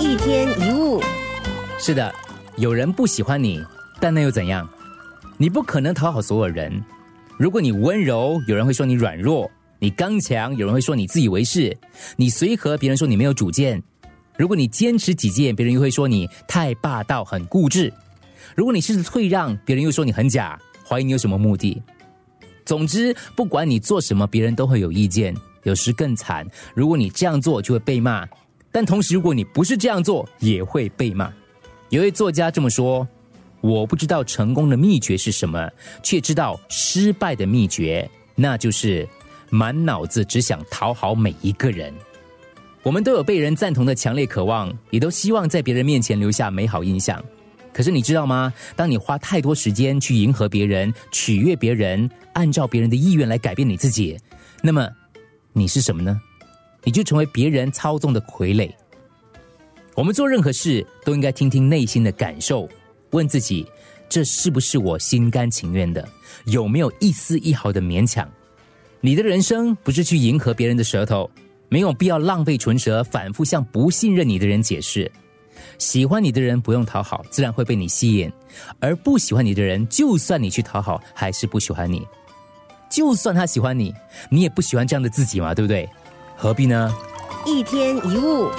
一天一物，是的，有人不喜欢你，但那又怎样？你不可能讨好所有人。如果你温柔，有人会说你软弱；你刚强，有人会说你自以为是；你随和，别人说你没有主见。如果你坚持己见，别人又会说你太霸道、很固执；如果你试着退让，别人又说你很假，怀疑你有什么目的。总之，不管你做什么，别人都会有意见。有时更惨，如果你这样做，就会被骂。但同时，如果你不是这样做，也会被骂。有位作家这么说：“我不知道成功的秘诀是什么，却知道失败的秘诀，那就是满脑子只想讨好每一个人。”我们都有被人赞同的强烈渴望，也都希望在别人面前留下美好印象。可是你知道吗？当你花太多时间去迎合别人、取悦别人，按照别人的意愿来改变你自己，那么你是什么呢？你就成为别人操纵的傀儡。我们做任何事都应该听听内心的感受，问自己：这是不是我心甘情愿的？有没有一丝一毫的勉强？你的人生不是去迎合别人的舌头，没有必要浪费唇舌，反复向不信任你的人解释。喜欢你的人不用讨好，自然会被你吸引；而不喜欢你的人，就算你去讨好，还是不喜欢你。就算他喜欢你，你也不喜欢这样的自己嘛，对不对？何必呢？一天一物。